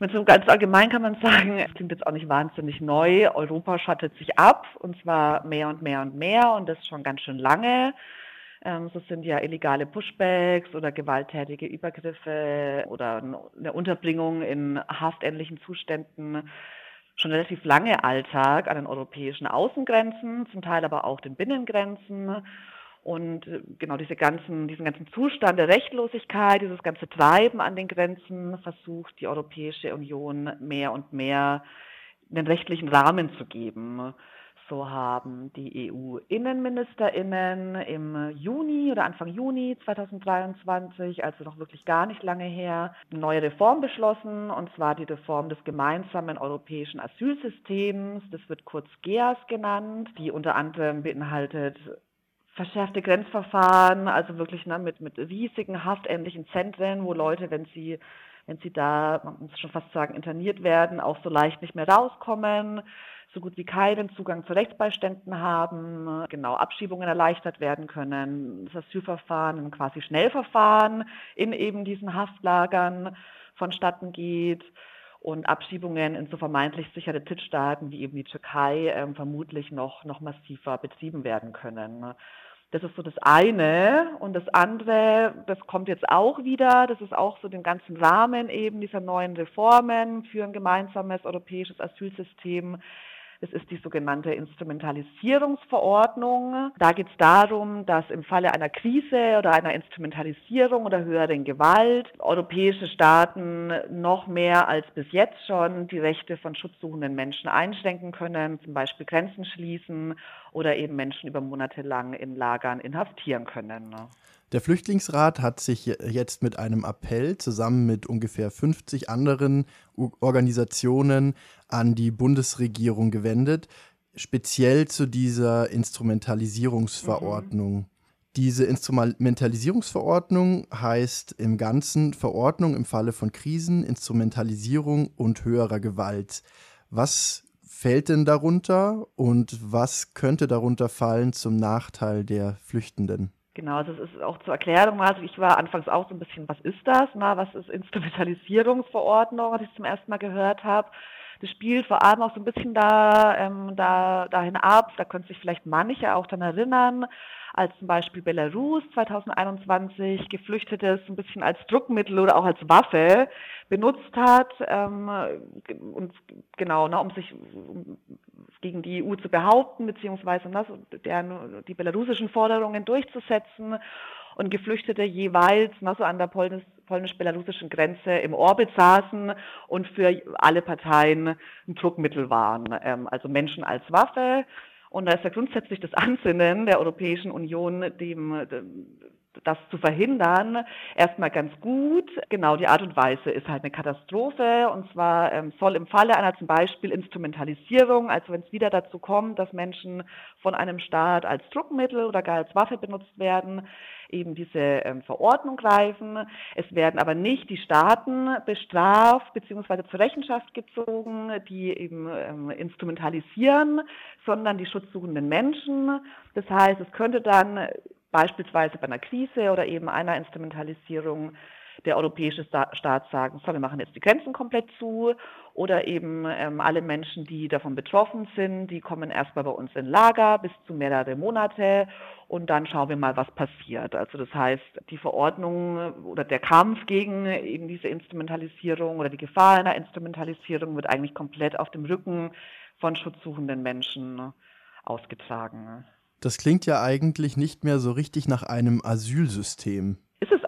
Mit so ganz allgemein kann man sagen, es klingt jetzt auch nicht wahnsinnig neu. Europa schattet sich ab und zwar mehr und mehr und mehr und das schon ganz schön lange. Ähm, so sind ja illegale Pushbacks oder gewalttätige Übergriffe oder eine Unterbringung in haftähnlichen Zuständen schon relativ lange Alltag an den europäischen Außengrenzen, zum Teil aber auch den Binnengrenzen. Und äh, genau diese ganzen, diesen ganzen Zustand der Rechtlosigkeit, dieses ganze Treiben an den Grenzen versucht die Europäische Union mehr und mehr einen rechtlichen Rahmen zu geben. So haben die EU-Innenministerinnen im Juni oder Anfang Juni 2023, also noch wirklich gar nicht lange her, eine neue Reform beschlossen, und zwar die Reform des gemeinsamen europäischen Asylsystems. Das wird kurz GEAS genannt, die unter anderem beinhaltet verschärfte Grenzverfahren, also wirklich ne, mit, mit riesigen haftähnlichen Zentren, wo Leute, wenn sie, wenn sie da, man muss schon fast sagen, interniert werden, auch so leicht nicht mehr rauskommen, so gut wie keinen Zugang zu Rechtsbeiständen haben, genau Abschiebungen erleichtert werden können, das Asylverfahren, ein quasi Schnellverfahren in eben diesen Haftlagern vonstatten geht und Abschiebungen in so vermeintlich sichere Drittstaaten wie eben die Türkei ähm, vermutlich noch, noch massiver betrieben werden können. Das ist so das eine. Und das andere, das kommt jetzt auch wieder, das ist auch so den ganzen Rahmen eben dieser neuen Reformen für ein gemeinsames europäisches Asylsystem das ist die sogenannte Instrumentalisierungsverordnung. Da geht es darum, dass im Falle einer Krise oder einer Instrumentalisierung oder höheren Gewalt europäische Staaten noch mehr als bis jetzt schon die Rechte von schutzsuchenden Menschen einschränken können, zum Beispiel Grenzen schließen oder eben Menschen über Monate lang in Lagern inhaftieren können. Der Flüchtlingsrat hat sich jetzt mit einem Appell zusammen mit ungefähr 50 anderen Organisationen an die Bundesregierung gewendet, speziell zu dieser Instrumentalisierungsverordnung. Mhm. Diese Instrumentalisierungsverordnung heißt im Ganzen Verordnung im Falle von Krisen, Instrumentalisierung und höherer Gewalt. Was fällt denn darunter und was könnte darunter fallen zum Nachteil der Flüchtenden? Genau, also es ist auch zur Erklärung, also ich war anfangs auch so ein bisschen, was ist das? Na, was ist Instrumentalisierungsverordnung, als ich zum ersten Mal gehört habe. Das spielt vor allem auch so ein bisschen da, ähm, da dahin ab, da können sich vielleicht manche auch dann erinnern, als zum Beispiel Belarus 2021 Geflüchtete ein bisschen als Druckmittel oder auch als Waffe benutzt hat ähm, und genau, ne, um sich gegen die EU zu behaupten, beziehungsweise ne, deren, die belarusischen Forderungen durchzusetzen und Geflüchtete jeweils ne, so an der polnisch-belarussischen Grenze im Orbit saßen und für alle Parteien ein Druckmittel waren. Ähm, also Menschen als Waffe. Und da ist ja grundsätzlich das Ansinnen der Europäischen Union, dem, das zu verhindern, erstmal ganz gut. Genau, die Art und Weise ist halt eine Katastrophe. Und zwar ähm, soll im Falle einer zum Beispiel Instrumentalisierung, also wenn es wieder dazu kommt, dass Menschen von einem Staat als Druckmittel oder gar als Waffe benutzt werden, eben diese ähm, Verordnung greifen. Es werden aber nicht die Staaten bestraft bzw. zur Rechenschaft gezogen, die eben ähm, instrumentalisieren, sondern die schutzsuchenden Menschen. Das heißt, es könnte dann beispielsweise bei einer Krise oder eben einer Instrumentalisierung der europäische Staat sagen, so, wir machen jetzt die Grenzen komplett zu oder eben ähm, alle Menschen, die davon betroffen sind, die kommen erstmal bei uns in Lager bis zu mehrere Monate und dann schauen wir mal, was passiert. Also das heißt, die Verordnung oder der Kampf gegen eben diese Instrumentalisierung oder die Gefahr einer Instrumentalisierung wird eigentlich komplett auf dem Rücken von schutzsuchenden Menschen ausgetragen. Das klingt ja eigentlich nicht mehr so richtig nach einem Asylsystem.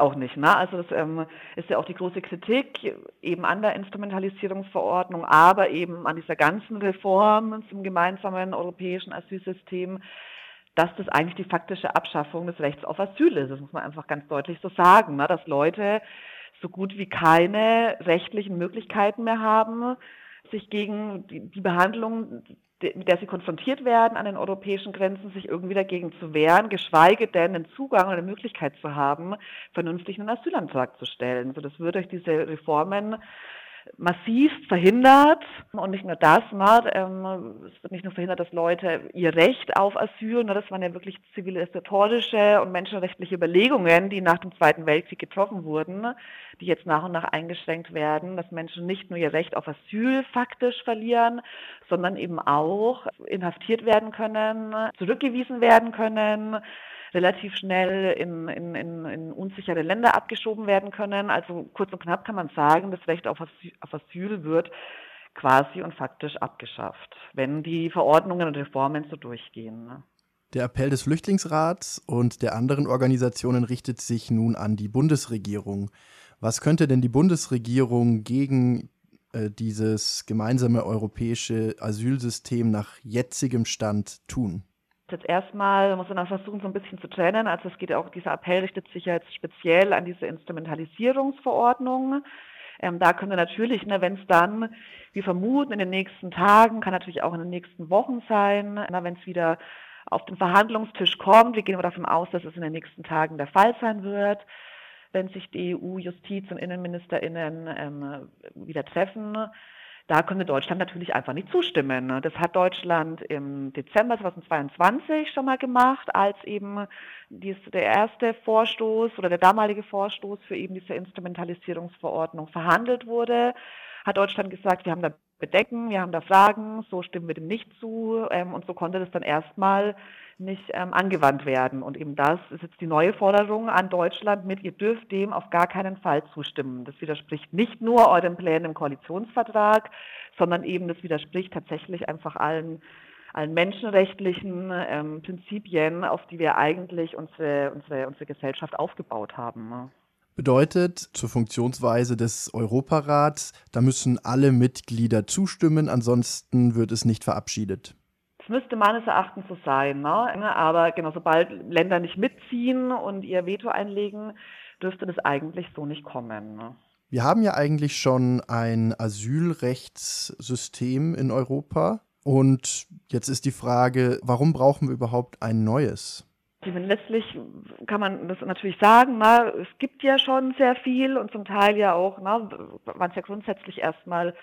Auch nicht. Ne? Also das ähm, ist ja auch die große Kritik eben an der Instrumentalisierungsverordnung, aber eben an dieser ganzen Reform zum gemeinsamen europäischen Asylsystem, dass das eigentlich die faktische Abschaffung des Rechts auf Asyl ist. Das muss man einfach ganz deutlich so sagen, ne? dass Leute so gut wie keine rechtlichen Möglichkeiten mehr haben, sich gegen die, die Behandlung mit der sie konfrontiert werden an den europäischen Grenzen, sich irgendwie dagegen zu wehren, geschweige denn den Zugang oder eine Möglichkeit zu haben, vernünftig einen Asylantrag zu stellen. Also das wird durch diese Reformen massiv verhindert. Und nicht nur das, ne, ähm, es wird nicht nur verhindert, dass Leute ihr Recht auf Asyl, ne, das waren ja wirklich zivilisatorische und menschenrechtliche Überlegungen, die nach dem Zweiten Weltkrieg getroffen wurden, die jetzt nach und nach eingeschränkt werden, dass Menschen nicht nur ihr Recht auf Asyl faktisch verlieren, sondern eben auch inhaftiert werden können, zurückgewiesen werden können, relativ schnell in, in, in, in unsichere Länder abgeschoben werden können. Also kurz und knapp kann man sagen, das Recht auf Asyl, auf Asyl wird quasi und faktisch abgeschafft, wenn die Verordnungen und Reformen so durchgehen. Ne? Der Appell des Flüchtlingsrats und der anderen Organisationen richtet sich nun an die Bundesregierung. Was könnte denn die Bundesregierung gegen äh, dieses gemeinsame europäische Asylsystem nach jetzigem Stand tun? Jetzt erstmal, muss man versuchen, so ein bisschen zu trennen. Also es geht auch, dieser Appell richtet sich jetzt speziell an diese Instrumentalisierungsverordnung. Ähm, da könnte natürlich, ne, wenn es dann, wir vermuten, in den nächsten Tagen, kann natürlich auch in den nächsten Wochen sein, wenn es wieder auf den Verhandlungstisch kommt, wir gehen aber davon aus, dass es in den nächsten Tagen der Fall sein wird, wenn sich die EU-Justiz- und Innenministerinnen ähm, wieder treffen, da konnte Deutschland natürlich einfach nicht zustimmen. Ne? Das hat Deutschland im Dezember 2022 schon mal gemacht, als eben dies, der erste Vorstoß oder der damalige Vorstoß für eben diese Instrumentalisierungsverordnung verhandelt wurde. Hat Deutschland gesagt, wir haben da Bedenken, wir haben da Fragen, so stimmen wir dem nicht zu. Ähm, und so konnte das dann erstmal nicht ähm, angewandt werden. Und eben das ist jetzt die neue Forderung an Deutschland mit, ihr dürft dem auf gar keinen Fall zustimmen. Das widerspricht nicht nur euren Plänen im Koalitionsvertrag, sondern eben das widerspricht tatsächlich einfach allen allen menschenrechtlichen ähm, Prinzipien, auf die wir eigentlich unsere, unsere, unsere Gesellschaft aufgebaut haben. Bedeutet zur Funktionsweise des Europarats, da müssen alle Mitglieder zustimmen, ansonsten wird es nicht verabschiedet. Das müsste meines Erachtens so sein. Ne? Aber genau, sobald Länder nicht mitziehen und ihr Veto einlegen, dürfte das eigentlich so nicht kommen. Ne? Wir haben ja eigentlich schon ein Asylrechtssystem in Europa. Und jetzt ist die Frage, warum brauchen wir überhaupt ein neues? Letztlich kann man das natürlich sagen, na, es gibt ja schon sehr viel und zum Teil ja auch, na, waren es ja grundsätzlich erstmal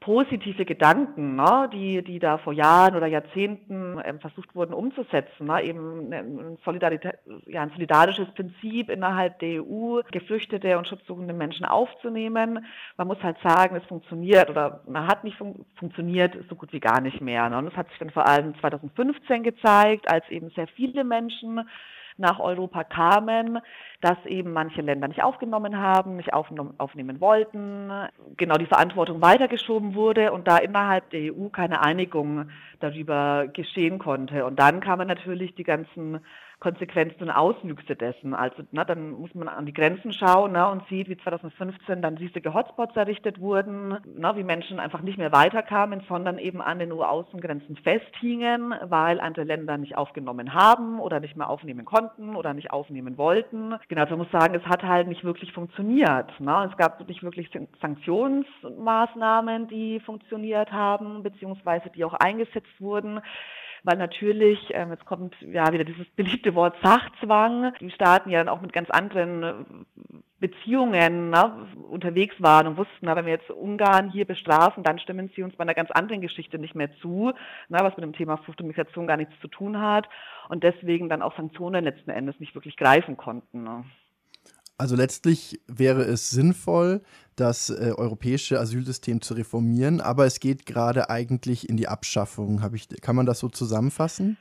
positive Gedanken, ne, die, die da vor Jahren oder Jahrzehnten ähm, versucht wurden umzusetzen, ne, eben ein, Solidarität, ja, ein solidarisches Prinzip innerhalb der EU, Geflüchtete und schutzsuchende Menschen aufzunehmen. Man muss halt sagen, es funktioniert oder man hat nicht fun funktioniert so gut wie gar nicht mehr. Ne. Und das hat sich dann vor allem 2015 gezeigt, als eben sehr viele Menschen nach Europa kamen, dass eben manche Länder nicht aufgenommen haben, nicht aufnehmen wollten, genau die Verantwortung weitergeschoben wurde und da innerhalb der EU keine Einigung darüber geschehen konnte. Und dann kamen natürlich die ganzen Konsequenzen und Auswüchse dessen. Also na, dann muss man an die Grenzen schauen na, und sieht, wie 2015 dann riesige Hotspots errichtet wurden, na, wie Menschen einfach nicht mehr weiterkamen, sondern eben an den EU-Außengrenzen festhingen, weil andere Länder nicht aufgenommen haben oder nicht mehr aufnehmen konnten oder nicht aufnehmen wollten. Genau, also man muss sagen, es hat halt nicht wirklich funktioniert. Na. Es gab nicht wirklich Sanktionsmaßnahmen, die funktioniert haben, beziehungsweise die auch eingesetzt wurden weil natürlich, ähm, jetzt kommt ja wieder dieses beliebte Wort Sachzwang, die Staaten ja dann auch mit ganz anderen äh, Beziehungen ne, unterwegs waren und wussten, na, wenn wir jetzt Ungarn hier bestrafen, dann stimmen sie uns bei einer ganz anderen Geschichte nicht mehr zu, na, was mit dem Thema Flucht und Migration gar nichts zu tun hat und deswegen dann auch Sanktionen letzten Endes nicht wirklich greifen konnten. Ne. Also letztlich wäre es sinnvoll, das äh, europäische Asylsystem zu reformieren, aber es geht gerade eigentlich in die Abschaffung. Ich, kann man das so zusammenfassen?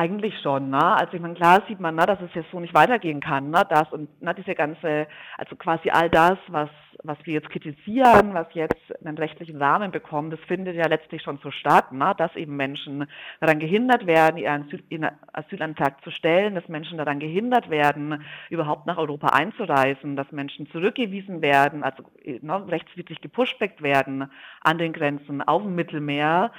Eigentlich schon, ne? Also ich meine, klar sieht man, ne, dass es jetzt so nicht weitergehen kann, ne? Das und ne, diese ganze, also quasi all das, was, was wir jetzt kritisieren, was jetzt einen rechtlichen Rahmen bekommt, das findet ja letztlich schon so statt, ne? dass eben Menschen daran gehindert werden, ihren Asylantrag zu stellen, dass Menschen daran gehindert werden, überhaupt nach Europa einzureisen, dass Menschen zurückgewiesen werden, also ne, rechtswidrig gepushbackt werden an den Grenzen auf dem Mittelmeer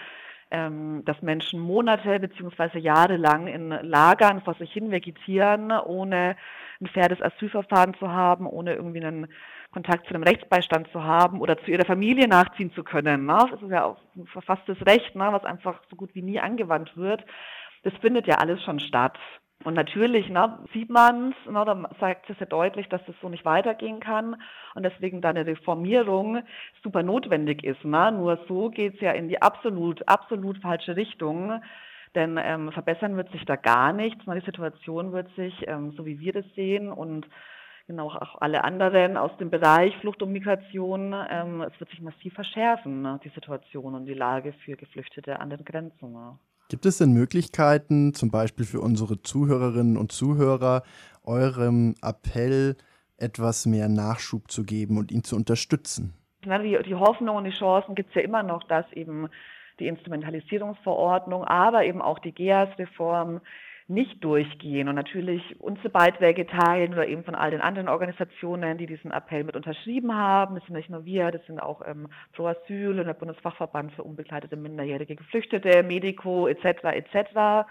ähm, dass Menschen Monate bzw. Jahre lang in Lagern vor sich hin vegetieren, ohne ein faires Asylverfahren zu haben, ohne irgendwie einen Kontakt zu einem Rechtsbeistand zu haben oder zu ihrer Familie nachziehen zu können. Ne? Das ist ja auch ein verfasstes Recht, ne? was einfach so gut wie nie angewandt wird. Das findet ja alles schon statt. Und natürlich ne, sieht man es, ne, da zeigt es sehr deutlich, dass das so nicht weitergehen kann und deswegen da eine Reformierung super notwendig ist. Ne? Nur so geht es ja in die absolut, absolut falsche Richtung. Denn ähm, verbessern wird sich da gar nichts. Ne? Die Situation wird sich, ähm, so wie wir das sehen und genau auch alle anderen aus dem Bereich Flucht und Migration, ähm, es wird sich massiv verschärfen, ne? die Situation und die Lage für Geflüchtete an den Grenzen. Ne? Gibt es denn Möglichkeiten, zum Beispiel für unsere Zuhörerinnen und Zuhörer, eurem Appell etwas mehr Nachschub zu geben und ihn zu unterstützen? Die, die Hoffnung und die Chancen gibt es ja immer noch, dass eben die Instrumentalisierungsverordnung, aber eben auch die GEAS-Reform nicht durchgehen und natürlich unsere Beiträge teilen oder eben von all den anderen Organisationen, die diesen Appell mit unterschrieben haben. Das sind nicht nur wir, das sind auch ähm, Pro Asyl und der Bundesfachverband für unbegleitete minderjährige Geflüchtete, Medico etc. etc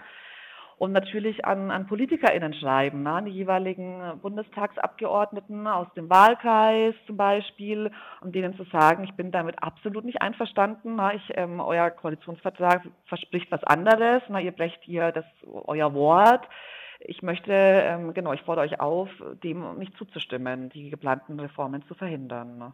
und natürlich an, an PolitikerInnen schreiben, ne, an die jeweiligen Bundestagsabgeordneten aus dem Wahlkreis zum Beispiel, um denen zu sagen, ich bin damit absolut nicht einverstanden. Ne, ich, ähm, euer Koalitionsvertrag verspricht was anderes, ne, ihr brecht hier das, euer Wort. Ich möchte, ähm, genau, ich fordere euch auf, dem nicht zuzustimmen, die geplanten Reformen zu verhindern. Ne.